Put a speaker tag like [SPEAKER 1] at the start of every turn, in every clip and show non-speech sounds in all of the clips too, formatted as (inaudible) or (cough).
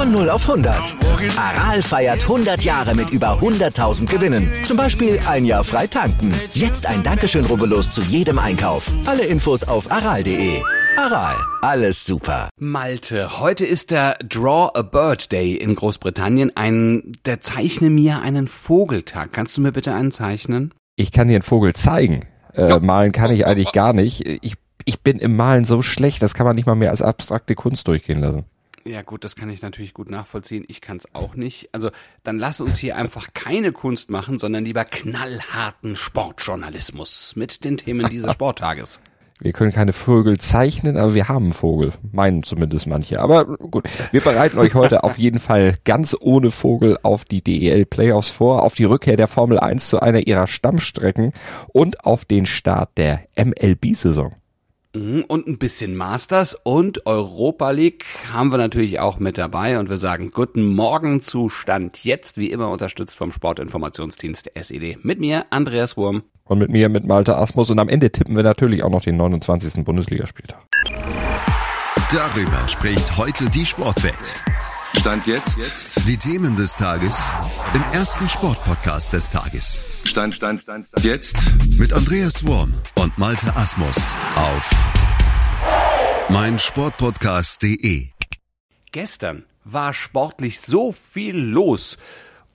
[SPEAKER 1] Von 0 auf 100. Aral feiert 100 Jahre mit über 100.000 Gewinnen. Zum Beispiel ein Jahr frei tanken. Jetzt ein Dankeschön, rubbellos zu jedem Einkauf. Alle Infos auf aral.de. Aral, alles super.
[SPEAKER 2] Malte, heute ist der Draw a Bird Day in Großbritannien. Ein, der zeichne mir einen Vogeltag. Kannst du mir bitte einen zeichnen?
[SPEAKER 3] Ich kann dir einen Vogel zeigen. Äh, malen kann ich eigentlich gar nicht. Ich, ich bin im Malen so schlecht, das kann man nicht mal mehr als abstrakte Kunst durchgehen lassen.
[SPEAKER 2] Ja gut, das kann ich natürlich gut nachvollziehen. Ich kann es auch nicht. Also dann lass uns hier einfach keine Kunst machen, sondern lieber knallharten Sportjournalismus mit den Themen dieses (laughs) Sporttages.
[SPEAKER 3] Wir können keine Vögel zeichnen, aber wir haben Vogel. Meinen zumindest manche. Aber gut, wir bereiten euch heute auf jeden Fall ganz ohne Vogel auf die DEL Playoffs vor, auf die Rückkehr der Formel 1 zu einer ihrer Stammstrecken und auf den Start der MLB-Saison.
[SPEAKER 2] Mhm, und ein bisschen Masters und Europa League haben wir natürlich auch mit dabei und wir sagen guten Morgen zu Stand jetzt, wie immer unterstützt vom Sportinformationsdienst SED. Mit mir Andreas Wurm.
[SPEAKER 3] Und mit mir mit Malte Asmus und am Ende tippen wir natürlich auch noch den 29. Bundesligaspieltag.
[SPEAKER 1] Darüber spricht heute die Sportwelt.
[SPEAKER 4] Stand jetzt. jetzt.
[SPEAKER 1] Die Themen des Tages im ersten Sportpodcast des Tages.
[SPEAKER 4] Stand, Stand, Stand, Stand. Jetzt.
[SPEAKER 1] Mit Andreas Worm und Malte Asmus auf meinsportpodcast.de.
[SPEAKER 2] Gestern war sportlich so viel los,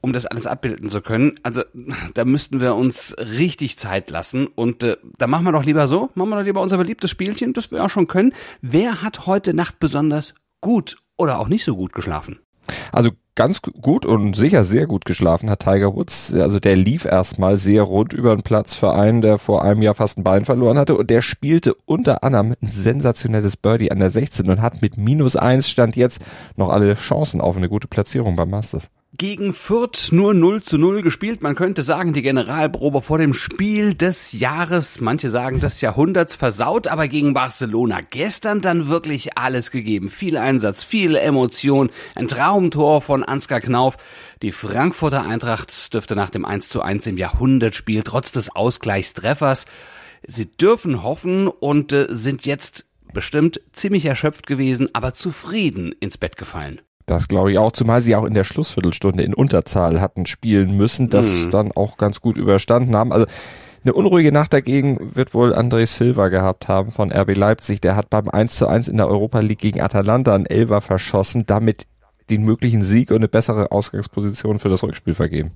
[SPEAKER 2] um das alles abbilden zu können. Also da müssten wir uns richtig Zeit lassen und äh, da machen wir doch lieber so, machen wir doch lieber unser beliebtes Spielchen, das wir auch schon können. Wer hat heute Nacht besonders gut oder auch nicht so gut geschlafen?
[SPEAKER 3] Also ganz gut und sicher sehr gut geschlafen hat Tiger Woods. Also der lief erstmal sehr rund über den Platz für einen, der vor einem Jahr fast ein Bein verloren hatte und der spielte unter anderem ein sensationelles Birdie an der 16 und hat mit minus eins stand jetzt noch alle Chancen auf eine gute Platzierung beim Masters
[SPEAKER 2] gegen Fürth nur 0 zu 0 gespielt. Man könnte sagen, die Generalprobe vor dem Spiel des Jahres, manche sagen des Jahrhunderts versaut, aber gegen Barcelona gestern dann wirklich alles gegeben. Viel Einsatz, viel Emotion, ein Traumtor von Ansgar Knauf. Die Frankfurter Eintracht dürfte nach dem 1 zu 1 im Jahrhundertspiel trotz des Ausgleichstreffers. Sie dürfen hoffen und äh, sind jetzt bestimmt ziemlich erschöpft gewesen, aber zufrieden ins Bett gefallen.
[SPEAKER 3] Das glaube ich auch, zumal sie auch in der Schlussviertelstunde in Unterzahl hatten spielen müssen, das mhm. dann auch ganz gut überstanden haben. Also eine unruhige Nacht dagegen wird wohl André Silva gehabt haben von RB Leipzig. Der hat beim 1 zu 1 in der Europa League gegen Atalanta einen Elver verschossen, damit den möglichen Sieg und eine bessere Ausgangsposition für das Rückspiel vergeben.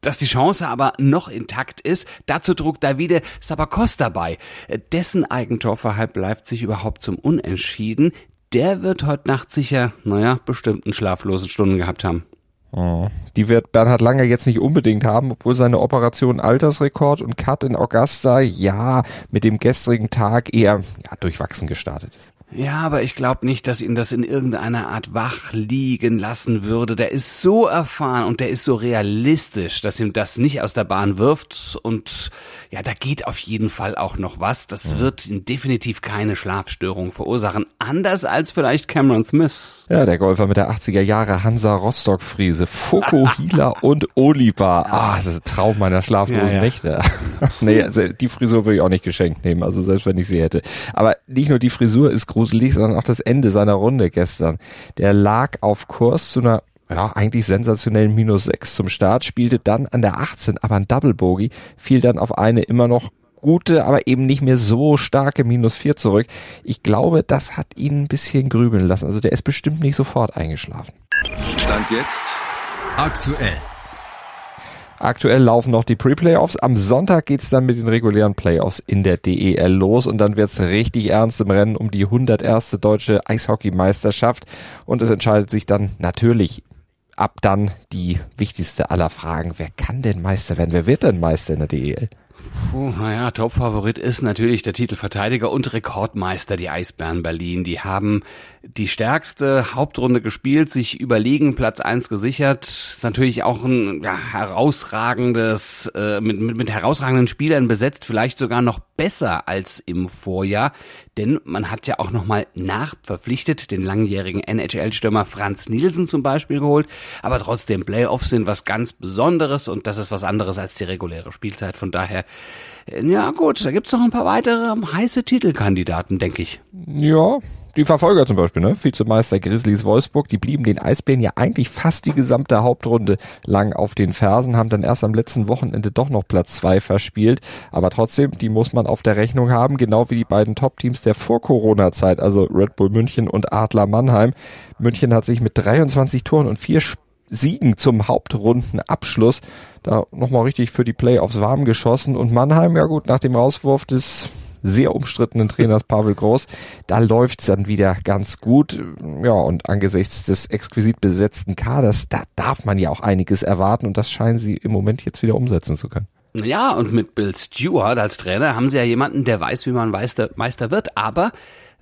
[SPEAKER 2] Dass die Chance aber noch intakt ist, dazu trug Davide Sabacosta bei. Dessen Eigentor verhalb Leipzig überhaupt zum Unentschieden der wird heute Nacht sicher, naja, bestimmten schlaflosen Stunden gehabt haben.
[SPEAKER 3] Oh, die wird Bernhard Langer jetzt nicht unbedingt haben, obwohl seine Operation Altersrekord und Cut in Augusta ja mit dem gestrigen Tag eher ja, durchwachsen gestartet ist.
[SPEAKER 2] Ja, aber ich glaube nicht, dass ihn das in irgendeiner Art wach liegen lassen würde. Der ist so erfahren und der ist so realistisch, dass ihm das nicht aus der Bahn wirft. Und ja, da geht auf jeden Fall auch noch was. Das ja. wird ihm definitiv keine Schlafstörung verursachen. Anders als vielleicht Cameron Smith.
[SPEAKER 3] Ja, der Golfer mit der 80er Jahre Hansa Rostock Friese. Fokuhila (laughs) und Oliver. Ah, das ist ein Traum meiner schlaflosen ja, ja. Nächte. (laughs) nee, also die Frisur würde ich auch nicht geschenkt nehmen. Also selbst wenn ich sie hätte. Aber nicht nur die Frisur ist gruselig, sondern auch das Ende seiner Runde gestern. Der lag auf Kurs zu einer ja, eigentlich sensationellen Minus 6 zum Start, spielte dann an der 18 aber ein Double Bogey, fiel dann auf eine immer noch gute, aber eben nicht mehr so starke Minus 4 zurück. Ich glaube, das hat ihn ein bisschen grübeln lassen. Also der ist bestimmt nicht sofort eingeschlafen.
[SPEAKER 4] Stand jetzt
[SPEAKER 1] aktuell.
[SPEAKER 3] Aktuell laufen noch die Pre-Playoffs. Am Sonntag geht's dann mit den regulären Playoffs in der DEL los und dann wird's richtig ernst im Rennen um die 101. deutsche Eishockeymeisterschaft und es entscheidet sich dann natürlich ab dann die wichtigste aller Fragen. Wer kann denn Meister werden? Wer wird denn Meister in der DEL?
[SPEAKER 2] Puh, naja, Topfavorit ist natürlich der Titelverteidiger und Rekordmeister, die Eisbären Berlin. Die haben die stärkste Hauptrunde gespielt, sich überlegen Platz eins gesichert. Ist natürlich auch ein ja, herausragendes, äh, mit, mit, mit herausragenden Spielern besetzt, vielleicht sogar noch besser als im Vorjahr. Denn man hat ja auch nochmal nachverpflichtet, den langjährigen NHL-Stürmer Franz Nielsen zum Beispiel geholt. Aber trotzdem, Playoffs sind was ganz Besonderes und das ist was anderes als die reguläre Spielzeit. Von daher, äh, ja gut, da gibt's noch ein paar weitere heiße Titelkandidaten, denke ich.
[SPEAKER 3] Ja, die Verfolger zum Beispiel, ne? Vizemeister Grizzlies Wolfsburg, die blieben den Eisbären ja eigentlich fast die gesamte Hauptrunde lang auf den Fersen, haben dann erst am letzten Wochenende doch noch Platz zwei verspielt. Aber trotzdem, die muss man auf der Rechnung haben, genau wie die beiden Top-Teams der Vor-Corona-Zeit, also Red Bull München und Adler Mannheim. München hat sich mit 23 Toren und vier Siegen zum Hauptrundenabschluss da nochmal richtig für die Playoffs warm geschossen und Mannheim, ja gut, nach dem Rauswurf des sehr umstrittenen Trainers Pavel Groß. Da läuft's dann wieder ganz gut. Ja, und angesichts des exquisit besetzten Kaders, da darf man ja auch einiges erwarten und das scheinen sie im Moment jetzt wieder umsetzen zu können.
[SPEAKER 2] Ja, und mit Bill Stewart als Trainer haben sie ja jemanden, der weiß, wie man Meister, Meister wird, aber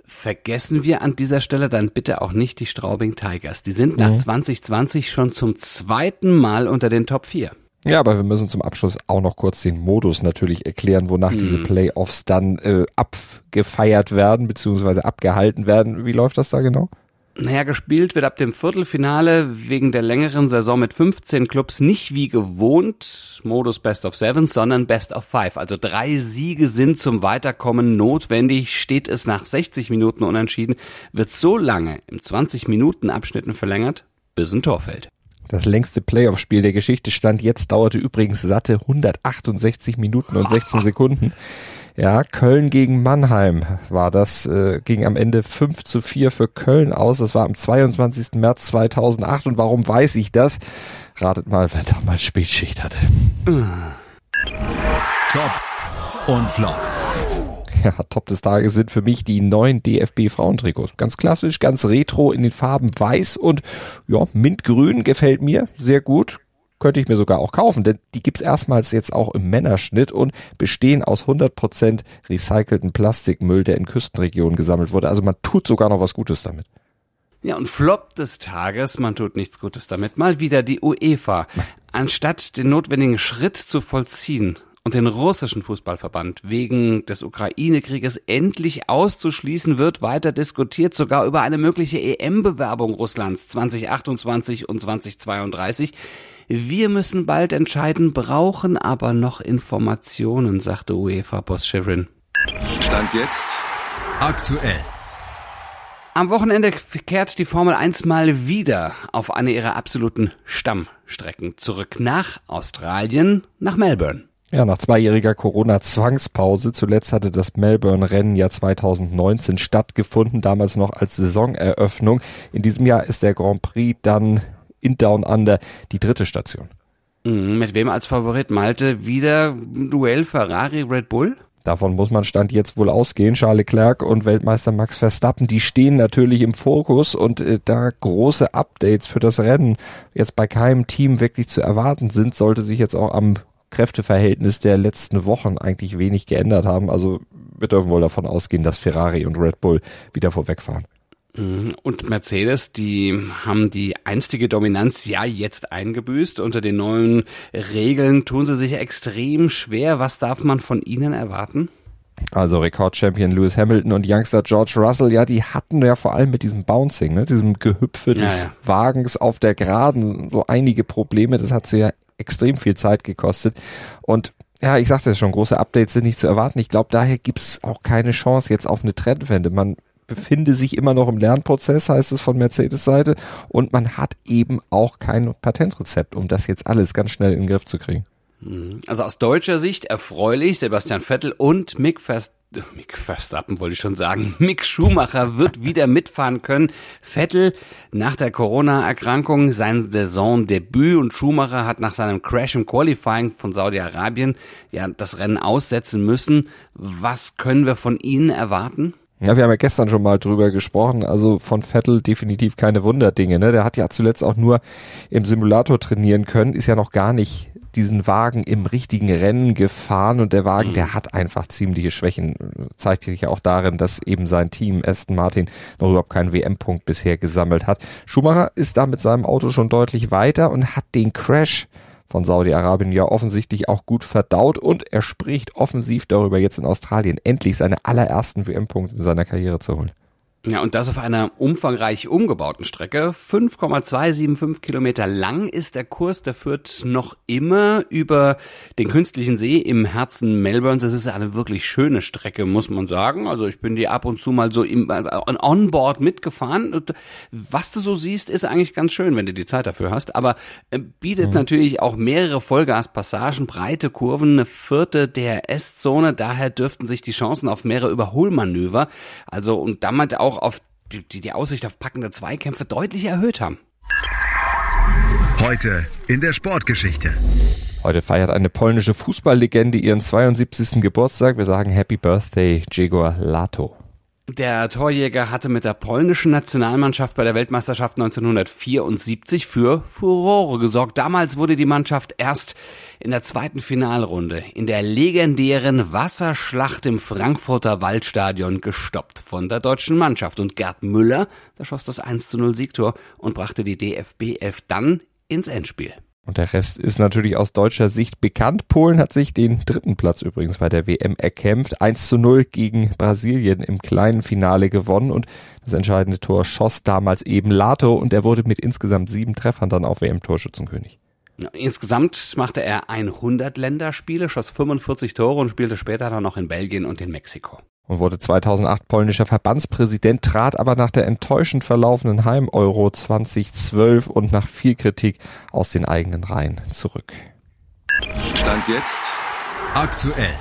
[SPEAKER 2] vergessen wir an dieser Stelle dann bitte auch nicht die Straubing Tigers. Die sind nach mhm. 2020 schon zum zweiten Mal unter den Top 4.
[SPEAKER 3] Ja, aber wir müssen zum Abschluss auch noch kurz den Modus natürlich erklären, wonach mhm. diese Playoffs dann äh, abgefeiert werden, beziehungsweise abgehalten werden. Wie läuft das da genau?
[SPEAKER 2] Naja, gespielt wird ab dem Viertelfinale wegen der längeren Saison mit 15 Clubs nicht wie gewohnt Modus Best of Seven, sondern Best of Five. Also drei Siege sind zum Weiterkommen notwendig. Steht es nach 60 Minuten unentschieden, wird so lange im 20 Minuten Abschnitten verlängert, bis ein Tor fällt.
[SPEAKER 3] Das längste Playoff-Spiel der Geschichte stand jetzt, dauerte übrigens satte 168 Minuten und 16 Sekunden. Ja, Köln gegen Mannheim war das, äh, ging am Ende 5 zu 4 für Köln aus. Das war am 22. März 2008. Und warum weiß ich das? Ratet mal, wer damals Spätschicht hatte.
[SPEAKER 1] Top und Flop.
[SPEAKER 3] Ja, Top des Tages sind für mich die neuen DFB Frauentrikots. Ganz klassisch, ganz retro in den Farben weiß und ja, mintgrün gefällt mir sehr gut. Könnte ich mir sogar auch kaufen, denn die gibt's erstmals jetzt auch im Männerschnitt und bestehen aus 100% recycelten Plastikmüll, der in Küstenregionen gesammelt wurde. Also man tut sogar noch was Gutes damit.
[SPEAKER 2] Ja, und Flop des Tages, man tut nichts Gutes damit, mal wieder die UEFA. Anstatt den notwendigen Schritt zu vollziehen und den russischen Fußballverband wegen des Ukraine-Krieges endlich auszuschließen, wird weiter diskutiert, sogar über eine mögliche EM-Bewerbung Russlands 2028 und 2032. Wir müssen bald entscheiden, brauchen aber noch Informationen, sagte UEFA-Boss Shirin.
[SPEAKER 4] Stand jetzt
[SPEAKER 1] aktuell.
[SPEAKER 2] Am Wochenende kehrt die Formel 1 mal wieder auf eine ihrer absoluten Stammstrecken zurück nach Australien, nach Melbourne.
[SPEAKER 3] Ja, nach zweijähriger Corona-Zwangspause. Zuletzt hatte das Melbourne-Rennen ja 2019 stattgefunden, damals noch als Saisoneröffnung. In diesem Jahr ist der Grand Prix dann in Down Under die dritte Station.
[SPEAKER 2] Mhm, mit wem als Favorit Malte? Wieder Duell Ferrari Red Bull?
[SPEAKER 3] Davon muss man Stand jetzt wohl ausgehen. Charles Leclerc und Weltmeister Max Verstappen, die stehen natürlich im Fokus und äh, da große Updates für das Rennen jetzt bei keinem Team wirklich zu erwarten sind, sollte sich jetzt auch am Kräfteverhältnis der letzten Wochen eigentlich wenig geändert haben. Also wir dürfen wohl davon ausgehen, dass Ferrari und Red Bull wieder vorwegfahren.
[SPEAKER 2] Mhm. Und Mercedes, die haben die einstige Dominanz ja jetzt eingebüßt. Unter den neuen Regeln tun sie sich extrem schwer. Was darf man von ihnen erwarten?
[SPEAKER 3] Also Rekordchampion Lewis Hamilton und Youngster George Russell, ja, die hatten ja vor allem mit diesem Bouncing, ne, diesem Gehüpfe des ja, ja. Wagens auf der Geraden so einige Probleme. Das hat sie ja extrem viel Zeit gekostet. Und ja, ich sagte es schon, große Updates sind nicht zu erwarten. Ich glaube, daher gibt's auch keine Chance jetzt auf eine Trendwende. Man befinde sich immer noch im Lernprozess, heißt es von Mercedes Seite. Und man hat eben auch kein Patentrezept, um das jetzt alles ganz schnell in den Griff zu kriegen.
[SPEAKER 2] Mhm. Also aus deutscher Sicht erfreulich, Sebastian Vettel und Mick Verstappen Mick Verstappen wollte ich schon sagen, Mick Schumacher wird wieder mitfahren können. Vettel nach der Corona-Erkrankung sein Saisondebüt und Schumacher hat nach seinem Crash im Qualifying von Saudi-Arabien ja das Rennen aussetzen müssen. Was können wir von Ihnen erwarten?
[SPEAKER 3] Ja, wir haben ja gestern schon mal drüber gesprochen. Also von Vettel definitiv keine Wunderdinge. Ne? Der hat ja zuletzt auch nur im Simulator trainieren können, ist ja noch gar nicht diesen Wagen im richtigen Rennen gefahren und der Wagen, mhm. der hat einfach ziemliche Schwächen. Zeigt sich ja auch darin, dass eben sein Team Aston Martin noch überhaupt keinen WM-Punkt bisher gesammelt hat. Schumacher ist da mit seinem Auto schon deutlich weiter und hat den Crash von Saudi-Arabien ja offensichtlich auch gut verdaut und er spricht offensiv darüber, jetzt in Australien endlich seine allerersten WM-Punkte in seiner Karriere zu holen.
[SPEAKER 2] Ja, und das auf einer umfangreich umgebauten Strecke. 5,275 Kilometer lang ist der Kurs, der führt noch immer über den künstlichen See im Herzen Melbournes. Das ist eine wirklich schöne Strecke, muss man sagen. Also ich bin die ab und zu mal so im äh, Onboard mitgefahren. Und was du so siehst, ist eigentlich ganz schön, wenn du die Zeit dafür hast. Aber äh, bietet mhm. natürlich auch mehrere Vollgaspassagen, breite Kurven, eine vierte DRS-Zone. Daher dürften sich die Chancen auf mehrere Überholmanöver, also und damit auch auch auf die, die Aussicht auf packende Zweikämpfe deutlich erhöht haben.
[SPEAKER 1] Heute in der Sportgeschichte.
[SPEAKER 3] Heute feiert eine polnische Fußballlegende ihren 72. Geburtstag. Wir sagen Happy Birthday, Jegor Lato.
[SPEAKER 2] Der Torjäger hatte mit der polnischen Nationalmannschaft bei der Weltmeisterschaft 1974 für Furore gesorgt. Damals wurde die Mannschaft erst in der zweiten Finalrunde in der legendären Wasserschlacht im Frankfurter Waldstadion gestoppt von der deutschen Mannschaft. Und Gerd Müller, der schoss das 1 zu 0 Siegtor und brachte die DFB 11 dann ins Endspiel.
[SPEAKER 3] Und der Rest ist natürlich aus deutscher Sicht bekannt. Polen hat sich den dritten Platz übrigens bei der WM erkämpft. 1 zu 0 gegen Brasilien im kleinen Finale gewonnen und das entscheidende Tor schoss damals eben Lato und er wurde mit insgesamt sieben Treffern dann auch WM-Torschützenkönig.
[SPEAKER 2] Insgesamt machte er 100 Länderspiele, schoss 45 Tore und spielte später dann noch in Belgien und in Mexiko
[SPEAKER 3] und wurde 2008 polnischer Verbandspräsident, trat aber nach der enttäuschend verlaufenden Heim-Euro 2012 und nach viel Kritik aus den eigenen Reihen zurück.
[SPEAKER 4] Stand jetzt
[SPEAKER 1] aktuell.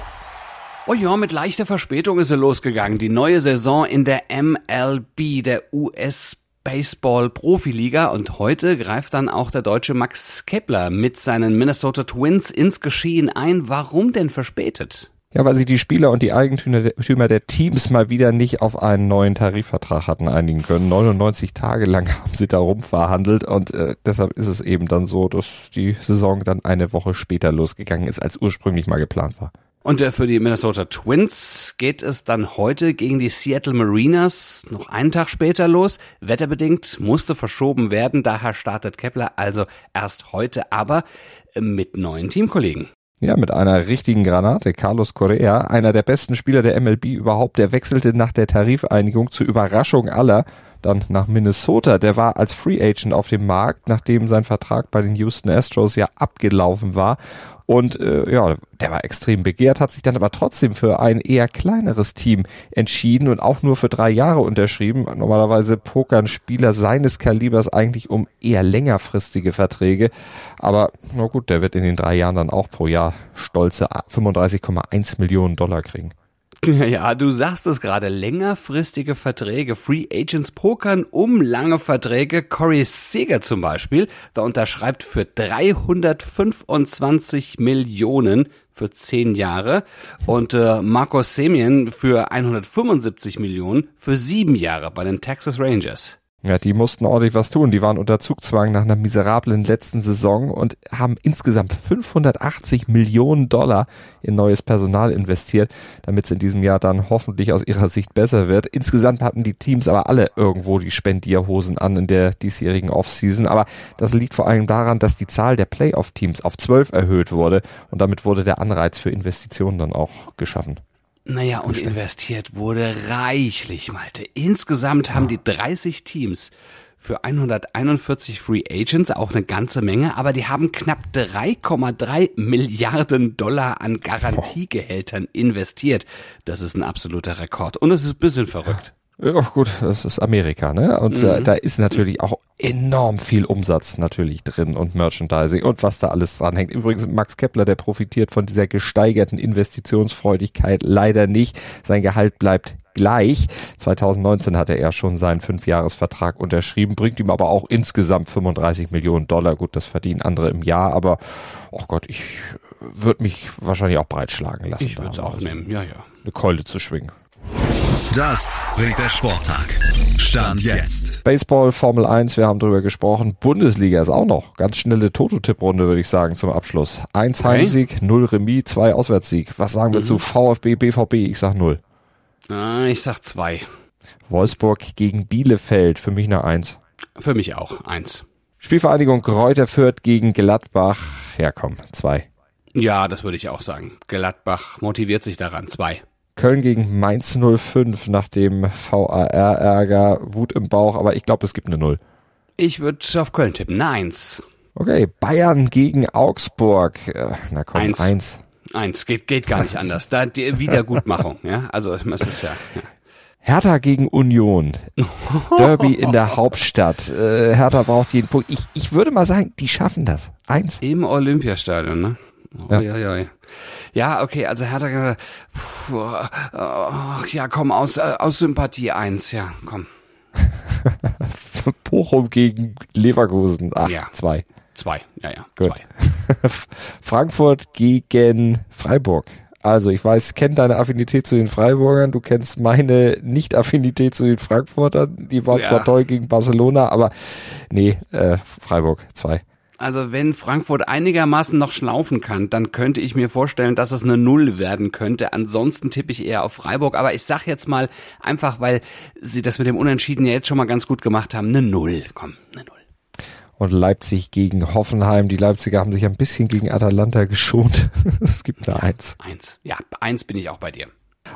[SPEAKER 2] Oh ja, mit leichter Verspätung ist er losgegangen. Die neue Saison in der MLB, der US Baseball Profiliga und heute greift dann auch der deutsche Max Kepler mit seinen Minnesota Twins ins Geschehen ein. Warum denn verspätet?
[SPEAKER 3] Ja, weil sich die Spieler und die Eigentümer der Teams mal wieder nicht auf einen neuen Tarifvertrag hatten einigen können. 99 Tage lang (laughs) haben sie darum verhandelt und äh, deshalb ist es eben dann so, dass die Saison dann eine Woche später losgegangen ist, als ursprünglich mal geplant war.
[SPEAKER 2] Und äh, für die Minnesota Twins geht es dann heute gegen die Seattle Mariners noch einen Tag später los. Wetterbedingt musste verschoben werden, daher startet Kepler also erst heute, aber mit neuen Teamkollegen.
[SPEAKER 3] Ja, mit einer richtigen Granate. Carlos Correa, einer der besten Spieler der MLB überhaupt, der wechselte nach der Tarifeinigung zur Überraschung aller dann nach Minnesota. Der war als Free Agent auf dem Markt, nachdem sein Vertrag bei den Houston Astros ja abgelaufen war. Und äh, ja, der war extrem begehrt, hat sich dann aber trotzdem für ein eher kleineres Team entschieden und auch nur für drei Jahre unterschrieben. Normalerweise pokern Spieler seines Kalibers eigentlich um eher längerfristige Verträge. Aber na gut, der wird in den drei Jahren dann auch pro Jahr stolze 35,1 Millionen Dollar kriegen. (laughs)
[SPEAKER 2] Ja, du sagst es gerade, längerfristige Verträge, Free Agents pokern um lange Verträge. Corey Seager zum Beispiel, da unterschreibt für 325 Millionen für 10 Jahre und äh, Marcos Semien für 175 Millionen für 7 Jahre bei den Texas Rangers.
[SPEAKER 3] Ja, die mussten ordentlich was tun. Die waren unter Zugzwang nach einer miserablen letzten Saison und haben insgesamt 580 Millionen Dollar in neues Personal investiert, damit es in diesem Jahr dann hoffentlich aus ihrer Sicht besser wird. Insgesamt hatten die Teams aber alle irgendwo die Spendierhosen an in der diesjährigen Offseason. Aber das liegt vor allem daran, dass die Zahl der Playoff-Teams auf zwölf erhöht wurde und damit wurde der Anreiz für Investitionen dann auch geschaffen.
[SPEAKER 2] Naja, und investiert wurde reichlich, Malte. Insgesamt haben die 30 Teams für 141 Free Agents, auch eine ganze Menge, aber die haben knapp 3,3 Milliarden Dollar an Garantiegehältern investiert. Das ist ein absoluter Rekord. Und es ist ein bisschen verrückt.
[SPEAKER 3] Ja, gut, das ist Amerika, ne? Und äh, mhm. da ist natürlich auch enorm viel Umsatz natürlich drin und Merchandising und was da alles dran hängt. Übrigens Max Kepler, der profitiert von dieser gesteigerten Investitionsfreudigkeit leider nicht. Sein Gehalt bleibt gleich. 2019 hatte er schon seinen Fünfjahresvertrag unterschrieben, bringt ihm aber auch insgesamt 35 Millionen Dollar. Gut, das verdienen andere im Jahr, aber oh Gott, ich würde mich wahrscheinlich auch breitschlagen lassen.
[SPEAKER 2] Ich würde es auch nehmen, ja, ja.
[SPEAKER 3] Eine Keule zu schwingen.
[SPEAKER 1] Das bringt der Sporttag.
[SPEAKER 4] Stand jetzt.
[SPEAKER 3] Baseball, Formel 1, wir haben drüber gesprochen. Bundesliga ist auch noch. Ganz schnelle Toto-Tipp-Runde, würde ich sagen, zum Abschluss. Eins
[SPEAKER 2] Okay.
[SPEAKER 3] Heimsieg, null Remis, zwei Auswärtssieg. Was sagen wir zu VfB, BVB? Ich sag null.
[SPEAKER 2] Ah, ich sag zwei.
[SPEAKER 3] Wolfsburg gegen Bielefeld, für mich eine Eins.
[SPEAKER 2] Für mich auch. Eins.
[SPEAKER 3] Spielvereinigung Kräuter Fürth gegen Gladbach. Ja, komm, zwei.
[SPEAKER 2] Ja, das würde ich auch sagen. Gladbach motiviert sich daran. Zwei.
[SPEAKER 3] Köln gegen Mainz 05 nach dem VAR-Ärger, Wut im Bauch, aber ich glaube, es gibt eine Null.
[SPEAKER 2] Ich würde auf Köln tippen. Eine Eins.
[SPEAKER 3] Okay, Bayern gegen Augsburg. Äh, Na komm,
[SPEAKER 2] Eins.
[SPEAKER 3] eins.
[SPEAKER 2] Eins. Geht, geht gar nicht anders. Da die Wiedergutmachung. Ja, also es ist ja. ja.
[SPEAKER 3] Hertha gegen Union. (laughs) Derby in der Hauptstadt. Äh, Hertha braucht jeden Punkt. Ich, ich würde mal sagen, die schaffen das. Eins.
[SPEAKER 2] Im Olympiastadion, ne?
[SPEAKER 3] Ja.
[SPEAKER 2] Ja. Ja, ja, ja, okay, also Hertha, puh, ach ja, komm, aus, äh, aus Sympathie eins, ja, komm, (laughs)
[SPEAKER 3] Bochum gegen Leverkusen. Ach,
[SPEAKER 2] Ja.
[SPEAKER 3] zwei.
[SPEAKER 2] zwei, ja, ja,
[SPEAKER 3] Gut.
[SPEAKER 2] zwei. (laughs)
[SPEAKER 3] Frankfurt gegen Freiburg. Also ich weiß, kenn deine Affinität zu den Freiburgern, du kennst meine Nicht-Affinität zu den Frankfurtern. Die waren
[SPEAKER 2] Ja.
[SPEAKER 3] zwar toll gegen Barcelona, aber nee, äh, Freiburg, zwei.
[SPEAKER 2] Also wenn Frankfurt einigermaßen noch schlaufen kann, dann könnte ich mir vorstellen, dass es eine Null werden könnte. Ansonsten tippe ich eher auf Freiburg. Aber ich sag jetzt mal einfach, weil sie das mit dem Unentschieden ja jetzt schon mal ganz gut gemacht haben, eine Null. Komm, eine Null.
[SPEAKER 3] Und Leipzig gegen Hoffenheim. Die Leipziger haben sich ein bisschen gegen Atalanta geschont. (laughs) es gibt eine Eins.
[SPEAKER 2] Eins. Ja, eins bin ich auch bei dir.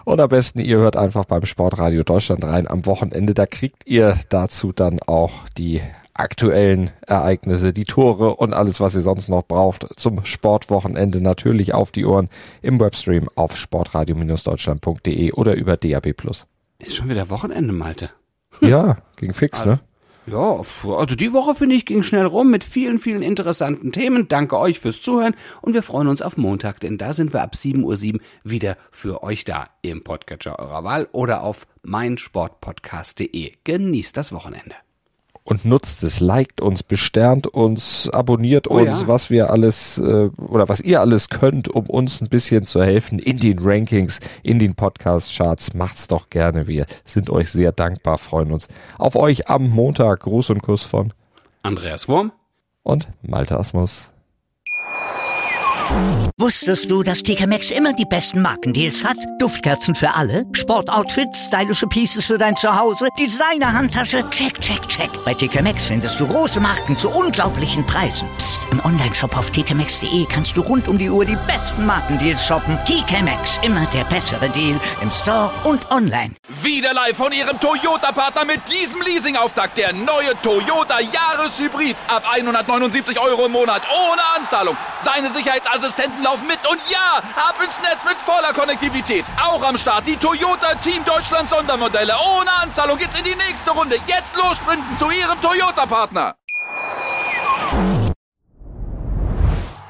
[SPEAKER 3] Und am besten, ihr hört einfach beim Sportradio Deutschland rein am Wochenende. Da kriegt ihr dazu dann auch die aktuellen Ereignisse, die Tore und alles, was ihr sonst noch braucht zum Sportwochenende natürlich auf die Ohren im Webstream auf sportradio-deutschland.de oder über DAB+.
[SPEAKER 2] Ist schon wieder Wochenende, Malte.
[SPEAKER 3] Ja, ging fix, ne?
[SPEAKER 2] Ja, also die Woche finde ich ging schnell rum mit vielen, vielen interessanten Themen. Danke euch fürs Zuhören und wir freuen uns auf Montag, denn da sind wir ab 7.07 Uhr wieder für euch da im Podcatcher eurer Wahl oder auf meinsportpodcast.de. Genießt das Wochenende.
[SPEAKER 3] Und nutzt es, liked uns, besternt uns, abonniert
[SPEAKER 2] Oh
[SPEAKER 3] uns,
[SPEAKER 2] ja.
[SPEAKER 3] was wir alles äh, oder was ihr alles könnt, um uns ein bisschen zu helfen in den Rankings, in den Podcast-Charts. Macht's doch gerne. Wir sind euch sehr dankbar, freuen uns auf euch am Montag. Gruß und Kuss von
[SPEAKER 2] Andreas Wurm?
[SPEAKER 3] und Malte Asmus.
[SPEAKER 5] Wusstest du, dass TK Maxx immer die besten Markendeals hat? Duftkerzen für alle, Sportoutfits, stylische Pieces für dein Zuhause, Designer-Handtasche, check, check, check. Bei TK Maxx findest du große Marken zu unglaublichen Preisen. Psst. Im Onlineshop auf tkmaxx.de kannst du rund um die Uhr die besten Markendeals shoppen. TK Maxx, immer der bessere Deal im Store und online.
[SPEAKER 6] Wieder live von Ihrem Toyota-Partner mit diesem Leasing-Auftakt. Der neue Toyota Jahreshybrid. Ab 179 Euro im Monat. Ohne Anzahlung. Seine Sicherheitsassistenten laufen mit. Und ja, ab ins Netz mit voller Konnektivität. Auch am Start die Toyota Team Deutschland Sondermodelle. Ohne Anzahlung geht's in die nächste Runde. Jetzt los sprinten zu Ihrem Toyota-Partner.